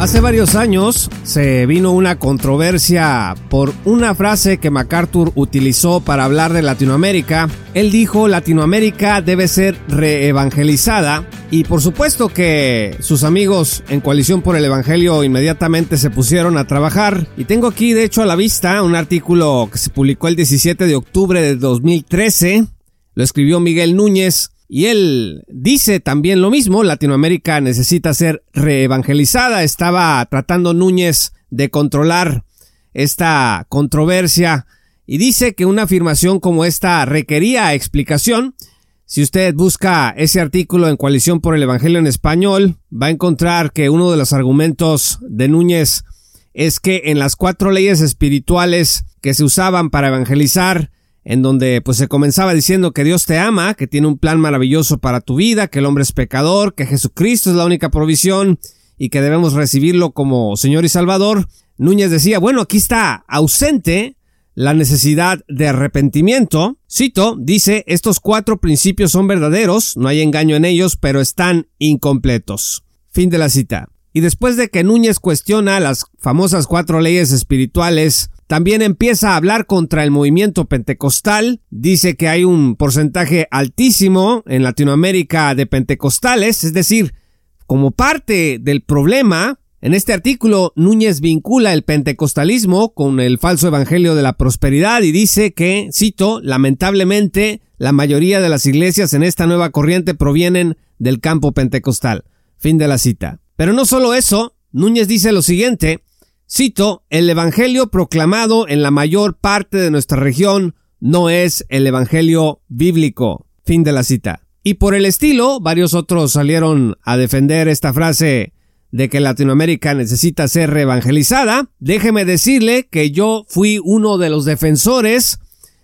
Hace varios años se vino una controversia por una frase que MacArthur utilizó para hablar de Latinoamérica. Él dijo Latinoamérica debe ser reevangelizada y por supuesto que sus amigos en coalición por el Evangelio inmediatamente se pusieron a trabajar y tengo aquí de hecho a la vista un artículo que se publicó el 17 de octubre de 2013. Lo escribió Miguel Núñez y él dice también lo mismo, Latinoamérica necesita ser reevangelizada. Estaba tratando Núñez de controlar esta controversia y dice que una afirmación como esta requería explicación. Si usted busca ese artículo en Coalición por el Evangelio en Español, va a encontrar que uno de los argumentos de Núñez es que en las cuatro leyes espirituales que se usaban para evangelizar, en donde pues se comenzaba diciendo que Dios te ama, que tiene un plan maravilloso para tu vida, que el hombre es pecador, que Jesucristo es la única provisión y que debemos recibirlo como Señor y Salvador, Núñez decía, bueno, aquí está ausente la necesidad de arrepentimiento. Cito, dice, estos cuatro principios son verdaderos, no hay engaño en ellos, pero están incompletos. Fin de la cita. Y después de que Núñez cuestiona las famosas cuatro leyes espirituales también empieza a hablar contra el movimiento pentecostal. Dice que hay un porcentaje altísimo en Latinoamérica de pentecostales, es decir, como parte del problema, en este artículo Núñez vincula el pentecostalismo con el falso evangelio de la prosperidad y dice que, cito, lamentablemente la mayoría de las iglesias en esta nueva corriente provienen del campo pentecostal. Fin de la cita. Pero no solo eso, Núñez dice lo siguiente, Cito, el Evangelio proclamado en la mayor parte de nuestra región no es el Evangelio bíblico. Fin de la cita. Y por el estilo, varios otros salieron a defender esta frase de que Latinoamérica necesita ser reevangelizada. Déjeme decirle que yo fui uno de los defensores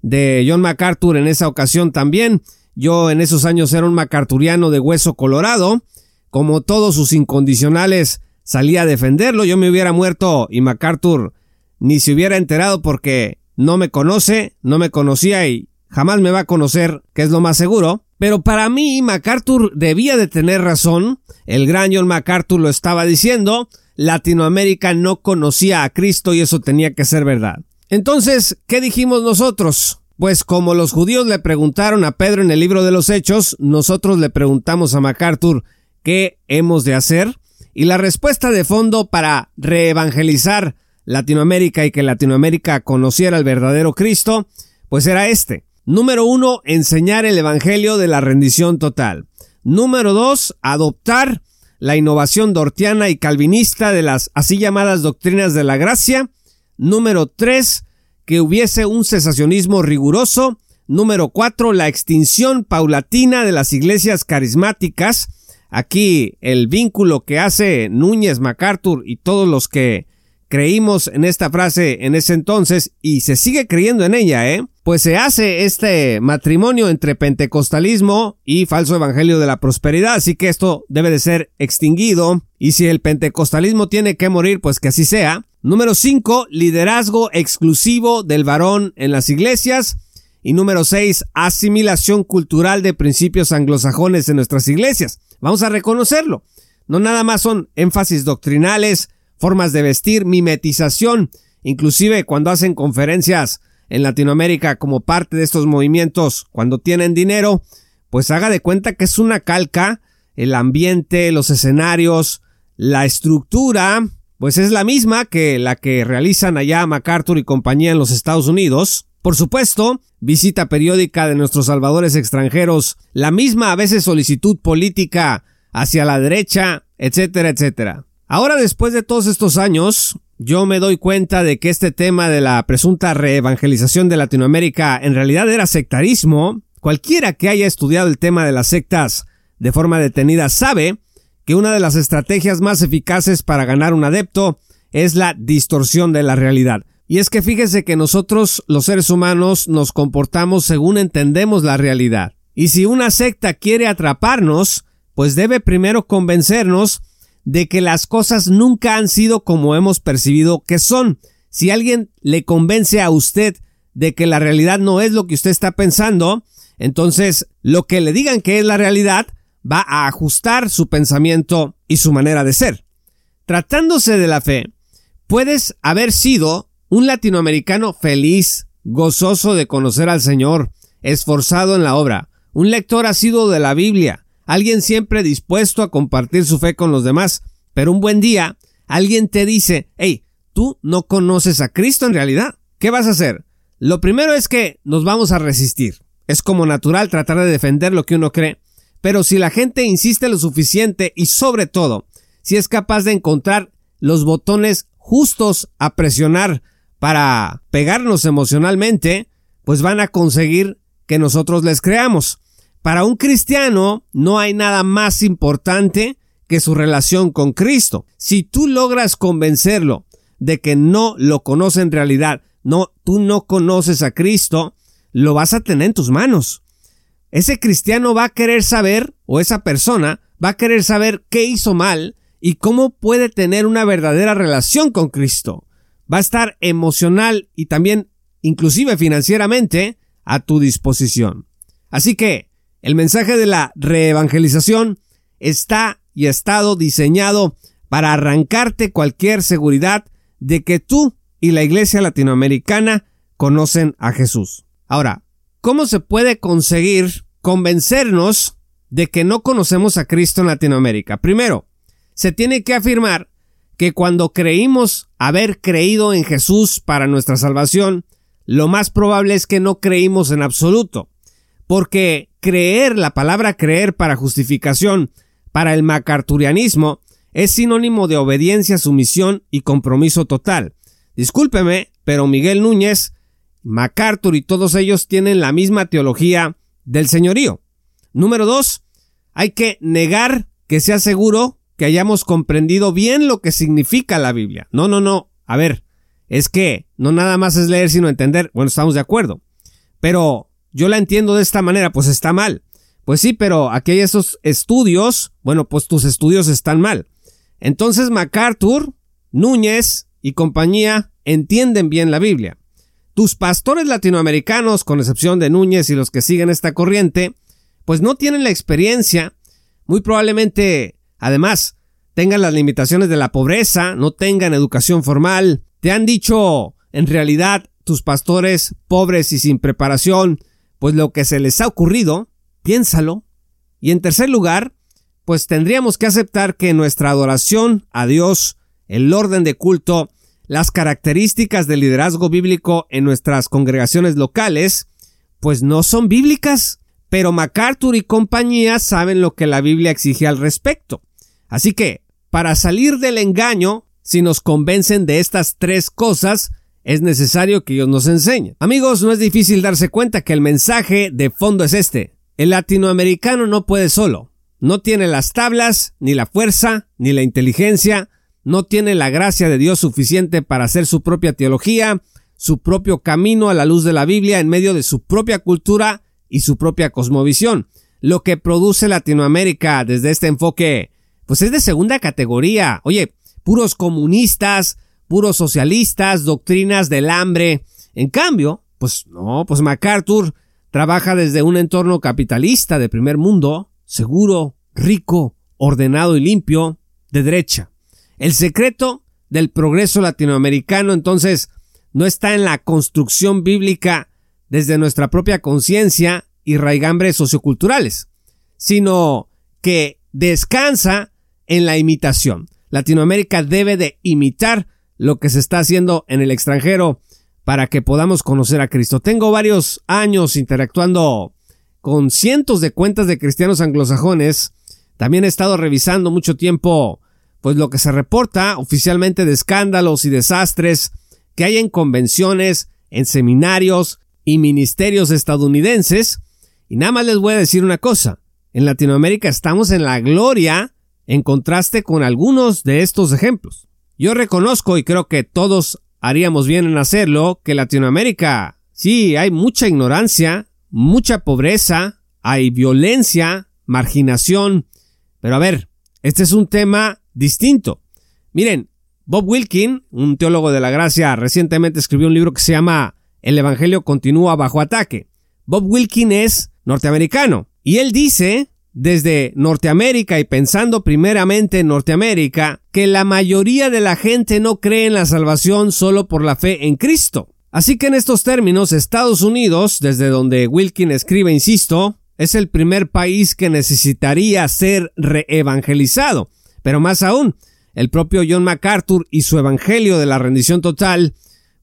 de John MacArthur en esa ocasión también. Yo en esos años era un macarturiano de hueso colorado. Como todos sus incondicionales salía a defenderlo. Yo me hubiera muerto y MacArthur ni se hubiera enterado porque no me conoce, no me conocía y jamás me va a conocer, que es lo más seguro. Pero para mí, MacArthur debía de tener razón. El gran John MacArthur lo estaba diciendo. Latinoamérica no conocía a Cristo y eso tenía que ser verdad. Entonces, ¿qué dijimos nosotros? Pues como los judíos le preguntaron a Pedro en el libro de los Hechos, nosotros le preguntamos a MacArthur qué hemos de hacer. Y la respuesta de fondo para reevangelizar Latinoamérica y que Latinoamérica conociera el verdadero Cristo, pues era este. Número uno, enseñar el Evangelio de la rendición total. Número dos, adoptar la innovación dortiana y calvinista de las así llamadas doctrinas de la gracia. Número tres, que hubiese un cesacionismo riguroso. Número cuatro, la extinción paulatina de las iglesias carismáticas. Aquí el vínculo que hace Núñez, MacArthur y todos los que creímos en esta frase en ese entonces y se sigue creyendo en ella, ¿eh? Pues se hace este matrimonio entre pentecostalismo y falso evangelio de la prosperidad, así que esto debe de ser extinguido y si el pentecostalismo tiene que morir, pues que así sea. Número 5, liderazgo exclusivo del varón en las iglesias. Y número 6, asimilación cultural de principios anglosajones en nuestras iglesias. Vamos a reconocerlo. No nada más son énfasis doctrinales, formas de vestir, mimetización, inclusive cuando hacen conferencias en Latinoamérica como parte de estos movimientos, cuando tienen dinero, pues haga de cuenta que es una calca, el ambiente, los escenarios, la estructura, pues es la misma que la que realizan allá MacArthur y compañía en los Estados Unidos. Por supuesto, visita periódica de nuestros salvadores extranjeros, la misma a veces solicitud política hacia la derecha, etcétera, etcétera. Ahora después de todos estos años, yo me doy cuenta de que este tema de la presunta reevangelización de Latinoamérica en realidad era sectarismo. Cualquiera que haya estudiado el tema de las sectas de forma detenida sabe que una de las estrategias más eficaces para ganar un adepto es la distorsión de la realidad. Y es que fíjese que nosotros los seres humanos nos comportamos según entendemos la realidad. Y si una secta quiere atraparnos, pues debe primero convencernos de que las cosas nunca han sido como hemos percibido que son. Si alguien le convence a usted de que la realidad no es lo que usted está pensando, entonces lo que le digan que es la realidad va a ajustar su pensamiento y su manera de ser. Tratándose de la fe, puedes haber sido un latinoamericano feliz, gozoso de conocer al Señor, esforzado en la obra, un lector asiduo de la Biblia, alguien siempre dispuesto a compartir su fe con los demás, pero un buen día alguien te dice, hey, tú no conoces a Cristo en realidad. ¿Qué vas a hacer? Lo primero es que nos vamos a resistir. Es como natural tratar de defender lo que uno cree, pero si la gente insiste lo suficiente y sobre todo, si es capaz de encontrar los botones justos a presionar para pegarnos emocionalmente, pues van a conseguir que nosotros les creamos. Para un cristiano no hay nada más importante que su relación con Cristo. Si tú logras convencerlo de que no lo conoce en realidad, no, tú no conoces a Cristo, lo vas a tener en tus manos. Ese cristiano va a querer saber, o esa persona va a querer saber qué hizo mal y cómo puede tener una verdadera relación con Cristo. Va a estar emocional y también, inclusive financieramente, a tu disposición. Así que, el mensaje de la reevangelización está y ha estado diseñado para arrancarte cualquier seguridad de que tú y la iglesia latinoamericana conocen a Jesús. Ahora, ¿cómo se puede conseguir convencernos de que no conocemos a Cristo en Latinoamérica? Primero, se tiene que afirmar que cuando creímos haber creído en Jesús para nuestra salvación, lo más probable es que no creímos en absoluto. Porque creer, la palabra creer para justificación, para el macarturianismo, es sinónimo de obediencia, sumisión y compromiso total. Discúlpeme, pero Miguel Núñez MacArthur y todos ellos tienen la misma teología del señorío. Número dos, hay que negar que sea seguro que hayamos comprendido bien lo que significa la Biblia. No, no, no. A ver, es que no nada más es leer sino entender. Bueno, estamos de acuerdo. Pero yo la entiendo de esta manera, pues está mal. Pues sí, pero aquí hay esos estudios. Bueno, pues tus estudios están mal. Entonces MacArthur, Núñez y compañía entienden bien la Biblia. Tus pastores latinoamericanos, con excepción de Núñez y los que siguen esta corriente, pues no tienen la experiencia, muy probablemente, además, tengan las limitaciones de la pobreza, no tengan educación formal, te han dicho, en realidad, tus pastores pobres y sin preparación, pues lo que se les ha ocurrido, piénsalo. Y en tercer lugar, pues tendríamos que aceptar que nuestra adoración a Dios, el orden de culto, las características del liderazgo bíblico en nuestras congregaciones locales, pues no son bíblicas, pero MacArthur y compañía saben lo que la Biblia exige al respecto. Así que, para salir del engaño, si nos convencen de estas tres cosas, es necesario que ellos nos enseñen. Amigos, no es difícil darse cuenta que el mensaje de fondo es este. El latinoamericano no puede solo. No tiene las tablas, ni la fuerza, ni la inteligencia, no tiene la gracia de Dios suficiente para hacer su propia teología, su propio camino a la luz de la Biblia en medio de su propia cultura y su propia cosmovisión. Lo que produce Latinoamérica desde este enfoque, pues es de segunda categoría. Oye, puros comunistas, puros socialistas, doctrinas del hambre. En cambio, pues no, pues MacArthur trabaja desde un entorno capitalista de primer mundo, seguro, rico, ordenado y limpio, de derecha. El secreto del progreso latinoamericano entonces no está en la construcción bíblica desde nuestra propia conciencia y raigambres socioculturales, sino que descansa en la imitación. Latinoamérica debe de imitar lo que se está haciendo en el extranjero para que podamos conocer a Cristo. Tengo varios años interactuando con cientos de cuentas de cristianos anglosajones. También he estado revisando mucho tiempo pues lo que se reporta oficialmente de escándalos y desastres que hay en convenciones, en seminarios y ministerios estadounidenses. Y nada más les voy a decir una cosa. En Latinoamérica estamos en la gloria en contraste con algunos de estos ejemplos. Yo reconozco y creo que todos haríamos bien en hacerlo que Latinoamérica, sí, hay mucha ignorancia, mucha pobreza, hay violencia, marginación, pero a ver, este es un tema distinto. Miren, Bob Wilkin, un teólogo de la gracia, recientemente escribió un libro que se llama El Evangelio continúa bajo ataque. Bob Wilkin es norteamericano y él dice, desde Norteamérica y pensando primeramente en Norteamérica, que la mayoría de la gente no cree en la salvación solo por la fe en Cristo. Así que en estos términos, Estados Unidos, desde donde Wilkin escribe, insisto, es el primer país que necesitaría ser reevangelizado. Pero más aún, el propio John MacArthur y su Evangelio de la rendición total,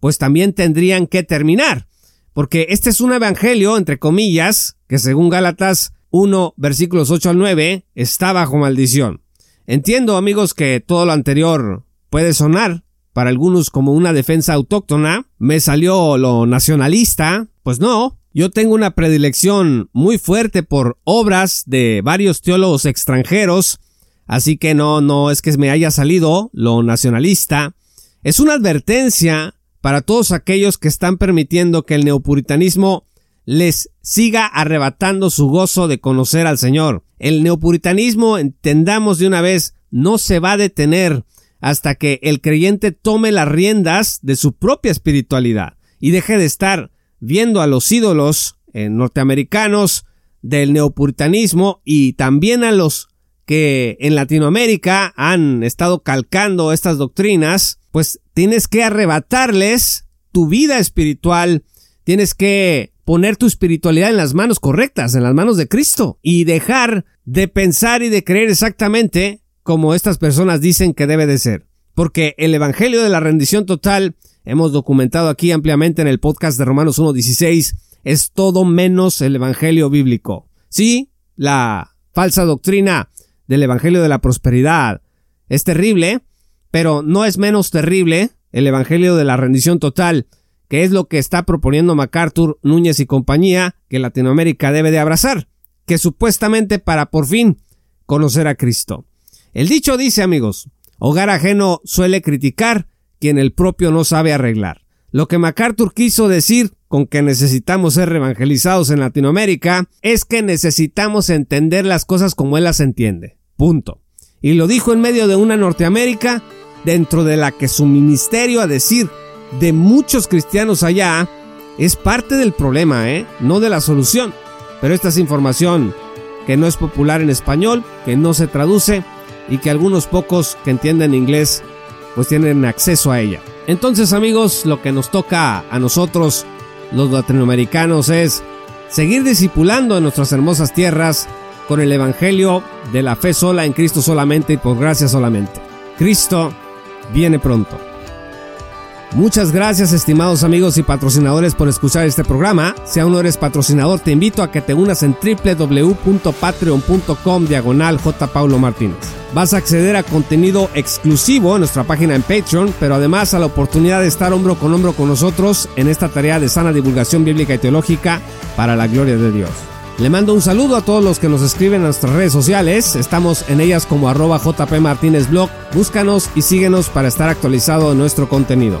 pues también tendrían que terminar. Porque este es un Evangelio, entre comillas, que según Gálatas 1, versículos 8 al 9, está bajo maldición. Entiendo, amigos, que todo lo anterior puede sonar para algunos como una defensa autóctona. Me salió lo nacionalista. Pues no, yo tengo una predilección muy fuerte por obras de varios teólogos extranjeros, así que no, no es que me haya salido lo nacionalista. Es una advertencia para todos aquellos que están permitiendo que el neopuritanismo les siga arrebatando su gozo de conocer al Señor. El neopuritanismo, entendamos de una vez, no se va a detener hasta que el creyente tome las riendas de su propia espiritualidad y deje de estar viendo a los ídolos eh, norteamericanos del neopuritanismo y también a los que en Latinoamérica han estado calcando estas doctrinas, pues tienes que arrebatarles tu vida espiritual, tienes que poner tu espiritualidad en las manos correctas, en las manos de Cristo, y dejar de pensar y de creer exactamente como estas personas dicen que debe de ser. Porque el Evangelio de la rendición total hemos documentado aquí ampliamente en el podcast de Romanos 1.16, es todo menos el Evangelio bíblico. Sí, la falsa doctrina del Evangelio de la prosperidad es terrible, pero no es menos terrible el Evangelio de la rendición total, que es lo que está proponiendo MacArthur, Núñez y compañía, que Latinoamérica debe de abrazar, que supuestamente para por fin conocer a Cristo. El dicho dice, amigos, hogar ajeno suele criticar quien el propio no sabe arreglar. Lo que MacArthur quiso decir con que necesitamos ser evangelizados en Latinoamérica es que necesitamos entender las cosas como él las entiende. Punto. Y lo dijo en medio de una Norteamérica dentro de la que su ministerio a decir de muchos cristianos allá es parte del problema, ¿eh? no de la solución. Pero esta es información que no es popular en español, que no se traduce y que algunos pocos que entienden inglés pues tienen acceso a ella. Entonces amigos, lo que nos toca a nosotros, los latinoamericanos, es seguir discipulando en nuestras hermosas tierras con el Evangelio de la fe sola en Cristo solamente y por gracia solamente. Cristo viene pronto. Muchas gracias estimados amigos y patrocinadores por escuchar este programa. Si aún no eres patrocinador, te invito a que te unas en www.patreon.com diagonal Martínez. Vas a acceder a contenido exclusivo en nuestra página en Patreon, pero además a la oportunidad de estar hombro con hombro con nosotros en esta tarea de sana divulgación bíblica y teológica para la gloria de Dios. Le mando un saludo a todos los que nos escriben en nuestras redes sociales. Estamos en ellas como arroba JP Blog. Búscanos y síguenos para estar actualizado en nuestro contenido.